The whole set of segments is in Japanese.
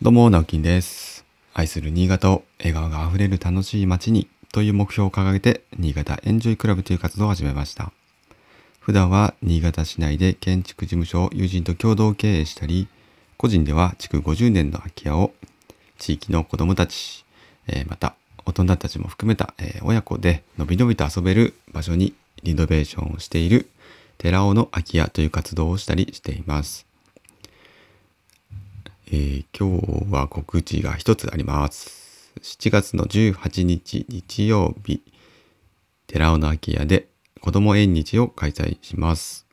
どうも、直樹です。愛する新潟を笑顔があふれる楽しい街にという目標を掲げて、新潟エンジョイクラブという活動を始めました。普段は新潟市内で建築事務所を友人と共同経営したり、個人では築50年の空き家を地域の子供たち、えまた大人たちも含めた、親子でのびのびと遊べる場所にリノベーションをしている寺尾の空き家という活動をしたりしています。えー今日は告知が一つあります。7月の18日日曜日、寺尾の空き家で子供縁日を開催します。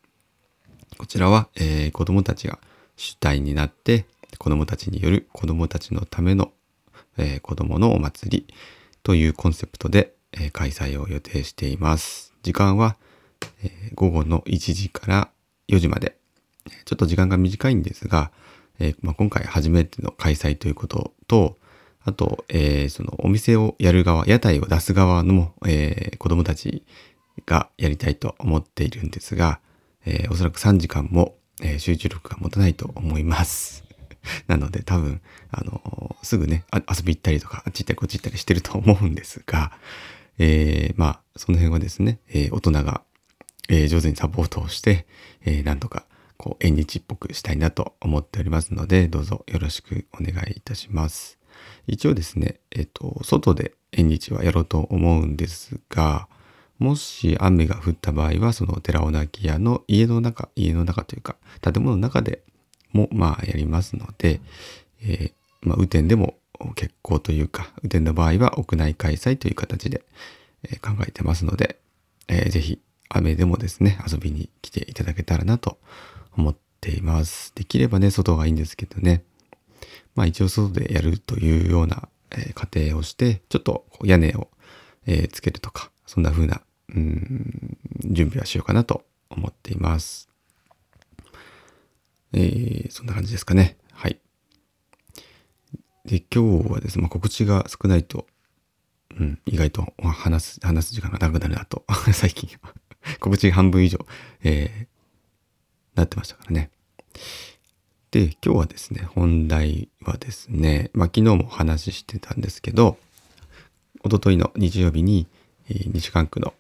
こちらは、えー子供たちが主体になって、子供たちによる子供たちのための、えー子供のお祭りというコンセプトで、えー開催を予定しています。時間は、えー午後の1時から4時まで。ちょっと時間が短いんですが、えーまあ、今回初めての開催ということと、あと、えーそのお店をやる側、屋台を出す側の、えー子供たちがやりたいと思っているんですが、えーおそらく3時間も、え集中力が持たないと思います。なので多分、あのすぐねあ、遊び行ったりとか、あっち行ったりこっち行ったりしてると思うんですが、えまあ、その辺はですね、え大人が、え上手にサポートをして、えーなんとか、こう、縁日っぽくしたいなと思っておりますので、どうぞよろしくお願いいたします。一応ですね、えっ、と、外で縁日はやろうと思うんですが、もし雨が降った場合は、その寺尾の空き家の家の中、家の中というか、建物の中でも、まあ、やりますので、えーまあ、雨天でも結構というか、雨天の場合は屋内開催という形で、え考えてますので、えーぜひ雨でもですね、遊びに来ていただけたらなと思っています。できればね、外がいいんですけどね。まあ一応外でやるというような、えー過程をして、ちょっと屋根を、えーつけるとか、そんな風な、うん、準備はしようかなと思っています。えーそんな感じですかね。はい。で、今日はですね、まあ、告知が少ないと、うん、意外と話す、話す時間が長くなるなと、最近は。告知半分以上、えなってましたからね。で、今日はですね、本題はですね、まあ、昨日もお話ししてたんですけど、一昨日の日曜日に、えー西関区の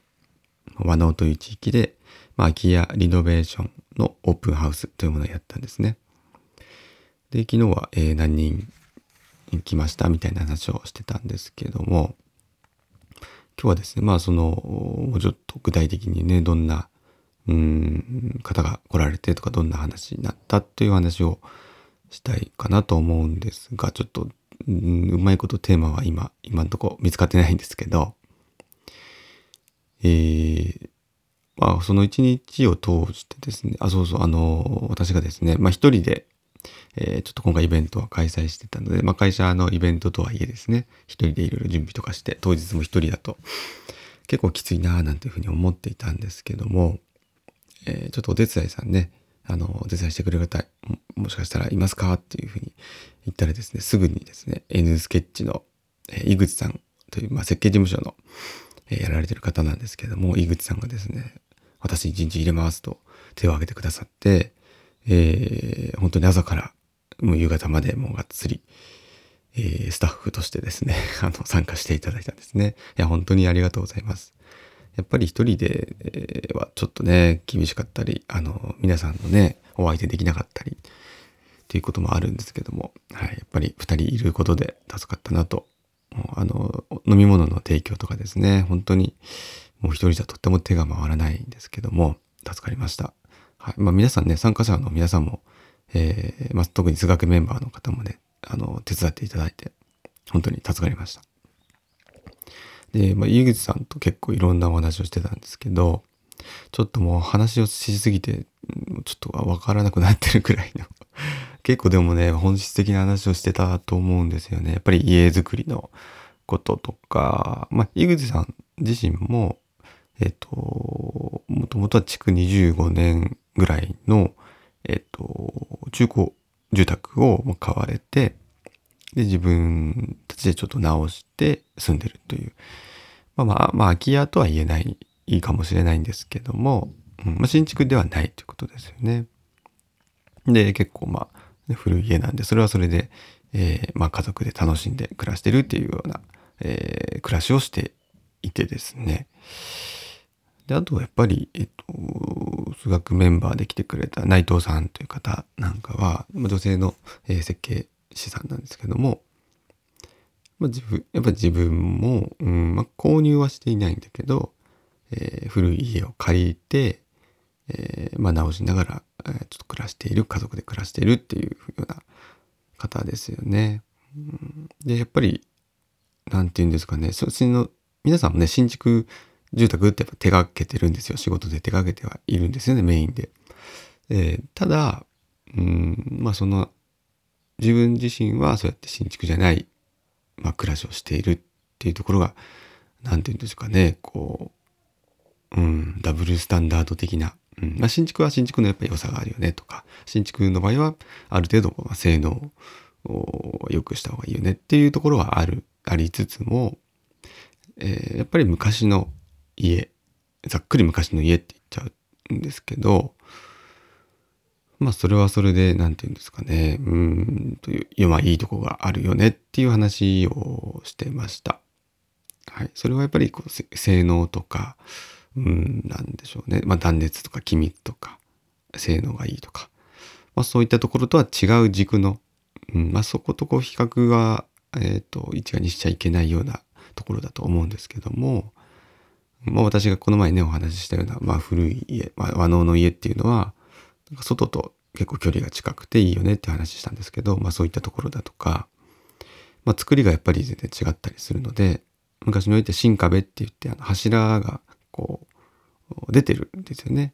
和能という地域で、まあ、空き家リノベーションのオープンハウスというものをやったんですね。で、昨日は、えー何人来ましたみたいな話をしてたんですけども、今日はですね、まあその、もうちょっと具体的にね、どんな、うん、方が来られてとか、どんな話になったという話をしたいかなと思うんですが、ちょっと、うんうまいことテーマは今、今のとこ見つかってないんですけど、えー、まあその一日を通してですね、あ、そうそう、あの、私がですね、まあ一人で、えーちょっと今回イベントは開催してたので、まあ、会社のイベントとはいえですね、一人でいろいろ準備とかして、当日も一人だと結構きついなぁなんていうふうに思っていたんですけども、えーちょっとお手伝いさんね、あの、お手伝いしてくれる方、もしかしたらいますか？っていうふうに言ったらですね、すぐにですね、N スケッチの、えー井口さんという、まあ、設計事務所の、えーやられてる方なんですけども、井口さんがですね、私一日入れますと手を挙げてくださって、えー本当に朝からもう夕方までもうがっつり、えースタッフとしてですね、あの、参加していただいたんですね。いや、本当にありがとうございます。やっぱり一人で、はちょっとね、厳しかったり、あの、皆さんのね、お相手できなかったり、っていうこともあるんですけども、はい、やっぱり二人いることで助かったなと。あの、飲み物の提供とかですね、本当にもう一人じゃとっても手が回らないんですけども、助かりました。はい。まあ皆さんね、参加者の皆さんも、えーまあ特に数学メンバーの方もね、あの、手伝っていただいて、本当に助かりました。で、まあ、井口さんと結構いろんなお話をしてたんですけど、ちょっともう話をしすぎて、ちょっとわからなくなってるくらいの。結構でもね、本質的な話をしてたと思うんですよね。やっぱり家づくりのこととか、まあ、井口さん自身も、えっ、と、もともとは築25年ぐらいの、えっ、と、中古住宅を買われて、で、自分たちでちょっと直して住んでるという。まあまあ、まあ、空き家とは言えない、いいかもしれないんですけども、うんまあ、新築ではないということですよね。で、結構まあ、古い家なんで、それはそれで、えー、まあ、家族で楽しんで暮らしてるっていうような、えー、暮らしをしていてですね。で、あとはやっぱり、えっと、数学メンバーで来てくれた内藤さんという方なんかは、まあ女性の、え設計士さんなんですけども、まあ、自分、やっぱ自分も、うんまあ、購入はしていないんだけど、えー、古い家を借りて、えー、まあ、直しながら、えー、ちょっと暮らしている、家族で暮らしているっていうような方ですよね。うん、で、やっぱり、なんて言うんですかね、そっちの、皆さんもね、新築住宅ってやっぱ手がけてるんですよ。仕事で手がけてはいるんですよね、メインで。えー、ただ、うん、まあその、自分自身はそうやって新築じゃない、まあ暮らしをしているっていうところが、なんて言うんですかね、こう、うん、ダブルスタンダード的な、うんまあ、新築は新築のやっぱり良さがあるよねとか、新築の場合はある程度まあ性能を良くした方がいいよねっていうところはある、ありつつも、えー、やっぱり昔の家、ざっくり昔の家って言っちゃうんですけど、まあそれはそれで、なんて言うんですかね、うん、という、まあいいとこがあるよねっていう話をしてました。はい。それはやっぱりこう性能とか、うん、なんでしょうね。まあ断熱とか気密とか、性能がいいとか、まあそういったところとは違う軸の、うん、まあそことこう比較が、えっ、ー、と、一概にしちゃいけないようなところだと思うんですけども、まあ私がこの前ねお話ししたような、まあ古い家、まあ、和能の家っていうのは、外と結構距離が近くていいよねって話したんですけど、まあそういったところだとか、まあ作りがやっぱり全然違ったりするので、昔の家って新壁って言ってあの柱がこう出てるんですよね。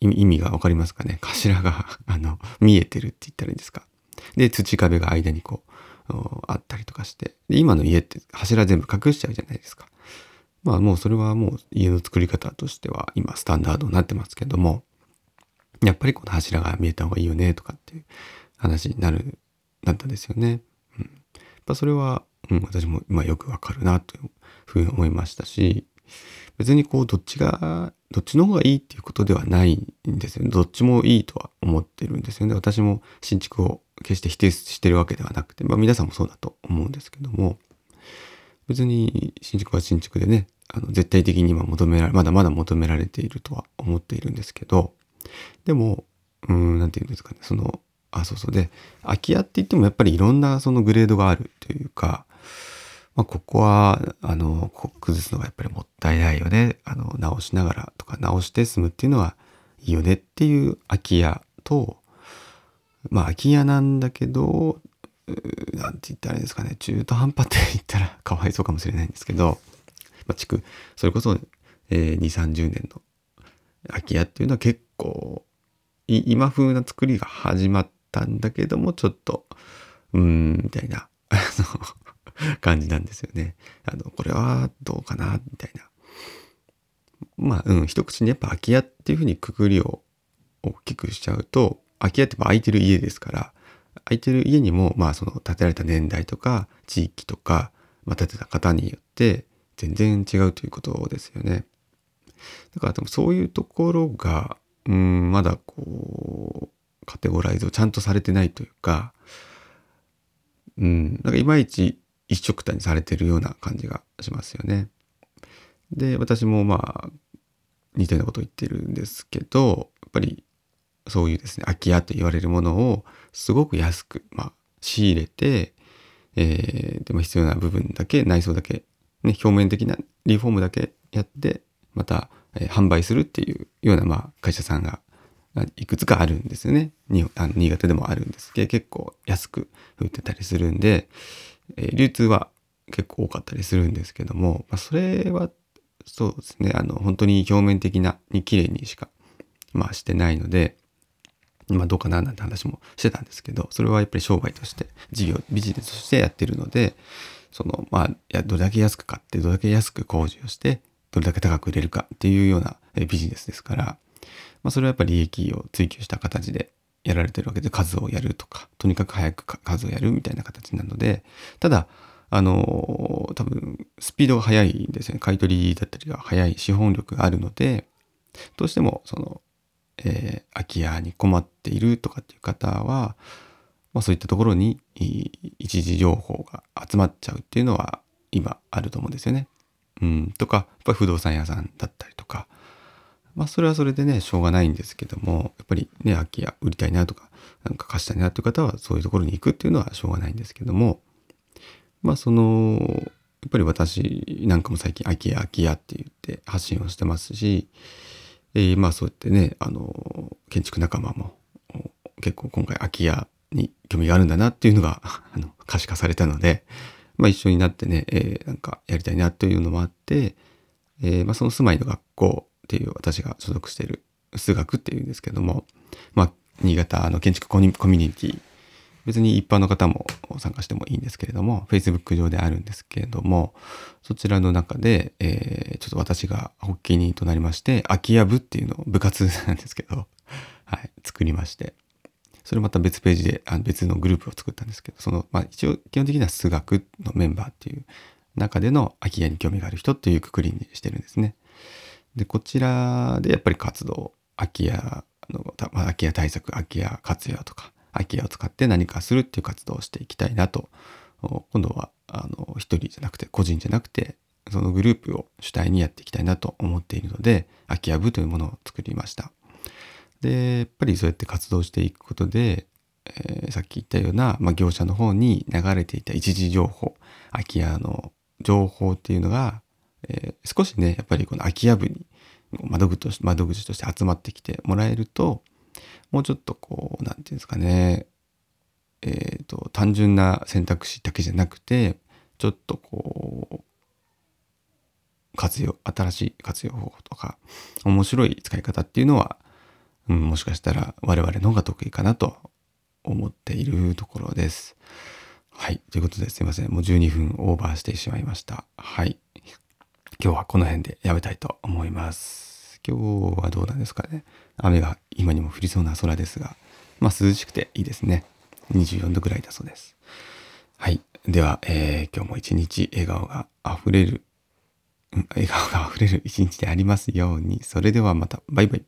意味がわかりますかね？頭が あの見えてるって言ったらいいんですか？で、土壁が間にこうあったりとかして、で今の家って柱全部隠しちゃうじゃないですか。まあもうそれはもう家の作り方としては今スタンダードになってますけども、やっぱりこの柱が見えた方がいいよねとかっていう話になる、なったんですよね。うん。やっぱそれは、うん、私も今よくわかるなというふうに思いましたし、別にこうどっちが、どっちの方がいいっていうことではないんですよね。どっちもいいとは思ってるんですよね。私も新築を決して否定してるわけではなくて、まあ皆さんもそうだと思うんですけども、別に新築は新築でね、あの絶対的に今求められ、まだまだ求められているとは思っているんですけど、でも、うん、なんて言うんですかね、その、あ、そうそう。で、空き家って言ってもやっぱりいろんなそのグレードがあるというか、まあ、ここは、あの、崩すのがやっぱりもったいないよね。あの、直しながらとか直して済むっていうのはいいよねっていう空き家と、まあ空き家なんだけど、なんて言ったらいいですかね、中途半端って言ったら かわいそうかもしれないんですけど、まあ、築、それこそ、えー、2、30年の空き家っていうのは結構、今風な作りが始まったんだけども、ちょっと、うーん、みたいな、あの、感じなんですよね。あの、これはどうかな、みたいな。まあ、うん、一口にやっぱ空き家っていうふうにくくりを大きくしちゃうと、空き家って空いてる家ですから、空いてる家にも、まあ、その建てられた年代とか、地域とか、まあ、建てた方によって、全然違うということですよね。だからでもそういうところが、うん、まだこう、カテゴライズをちゃんとされてないというか、うん、なんかいまいち一色たにされてるような感じがしますよね。で、私もまあ、似たようなことを言ってるんですけど、やっぱりそういうですね、空き家と言われるものをすごく安く、まあ、仕入れて、えー、でも必要な部分だけ、内装だけ、ね、表面的なリフォームだけやって、また、え、販売するっていうような、まあ、会社さんがいくつかあるんですよね。にあの新潟でもあるんですけど、結構安く売ってたりするんで、え、流通は結構多かったりするんですけども、まあ、それは、そうですね、あの、本当に表面的な、に綺麗にしか、まあ、してないので、まあどうかななんて話もしてたんですけど、それはやっぱり商売として、事業、ビジネスとしてやってるので、その、まあ、どれだけ安く買って、どれだけ安く工事をして、どれだけ高く売れるかっていうようなビジネスですから、まあそれはやっぱり利益を追求した形でやられてるわけで、数をやるとか、とにかく早く数をやるみたいな形なので、ただ、あの、多分、スピードが速いんですよね。買い取りだったりが速い資本力があるので、どうしても、その、えー、空き家に困っているとかっていう方は、まあそういったところに一時情報が集まっちゃうっていうのは今あると思うんですよね。うん、とか、やっぱり不動産屋さんだったりとか、まあそれはそれでね、しょうがないんですけども、やっぱりね、空き家売りたいなとか、なんか貸したいなという方はそういうところに行くっていうのはしょうがないんですけども、まあその、やっぱり私なんかも最近空き家空き家って言って発信をしてますし、えー、まあそうやってね、あの、建築仲間も結構今回空き家に興味があるんだなっていうのがあの可視化されたので、まあ一緒になってね、えー、なんかやりたいなというのもあって、えー、まあその住まいの学校っていう私が所属している数学っていうんですけども、まあ新潟の建築コミュニティ別に一般の方も参加してもいいんですけれども、Facebook 上であるんですけれども、そちらの中で、えー、ちょっと私が発起人となりまして、空き家部っていうのを部活なんですけど、はい、作りまして、それまた別ページであ別のグループを作ったんですけど、その、まあ一応基本的には数学のメンバーっていう中での空き家に興味がある人っていうくくりにしてるんですね。で、こちらでやっぱり活動、空き家の、まあ空き家対策、空き家活用とか、空き家を使って何かするっていう活動をしていきたいなと、今度は、あの、一人じゃなくて、個人じゃなくて、そのグループを主体にやっていきたいなと思っているので、空き家部というものを作りました。で、やっぱりそうやって活動していくことで、えー、さっき言ったような、まあ、業者の方に流れていた一時情報、空き家の情報っていうのが、えー、少しね、やっぱりこの空き家部に窓口として窓口として集まってきてもらえると、もうちょっとこう、なんていうんですかね、えっ、ー、と、単純な選択肢だけじゃなくて、ちょっとこう、活用、新しい活用方法とか、面白い使い方っていうのは、うん、もしかしたら我々の方が得意かなと思っているところです。はい。ということですいません。もう12分オーバーしてしまいました。はい。今日はこの辺でやめたいと思います。今日はどうなんですかね。雨が今にも降りそうな空ですが、まあ涼しくていいですね。24度ぐらいだそうです。はい。では、えー、今日も一日笑顔が溢れる、うん笑顔が溢れる一日でありますように。それではまた。バイバイ。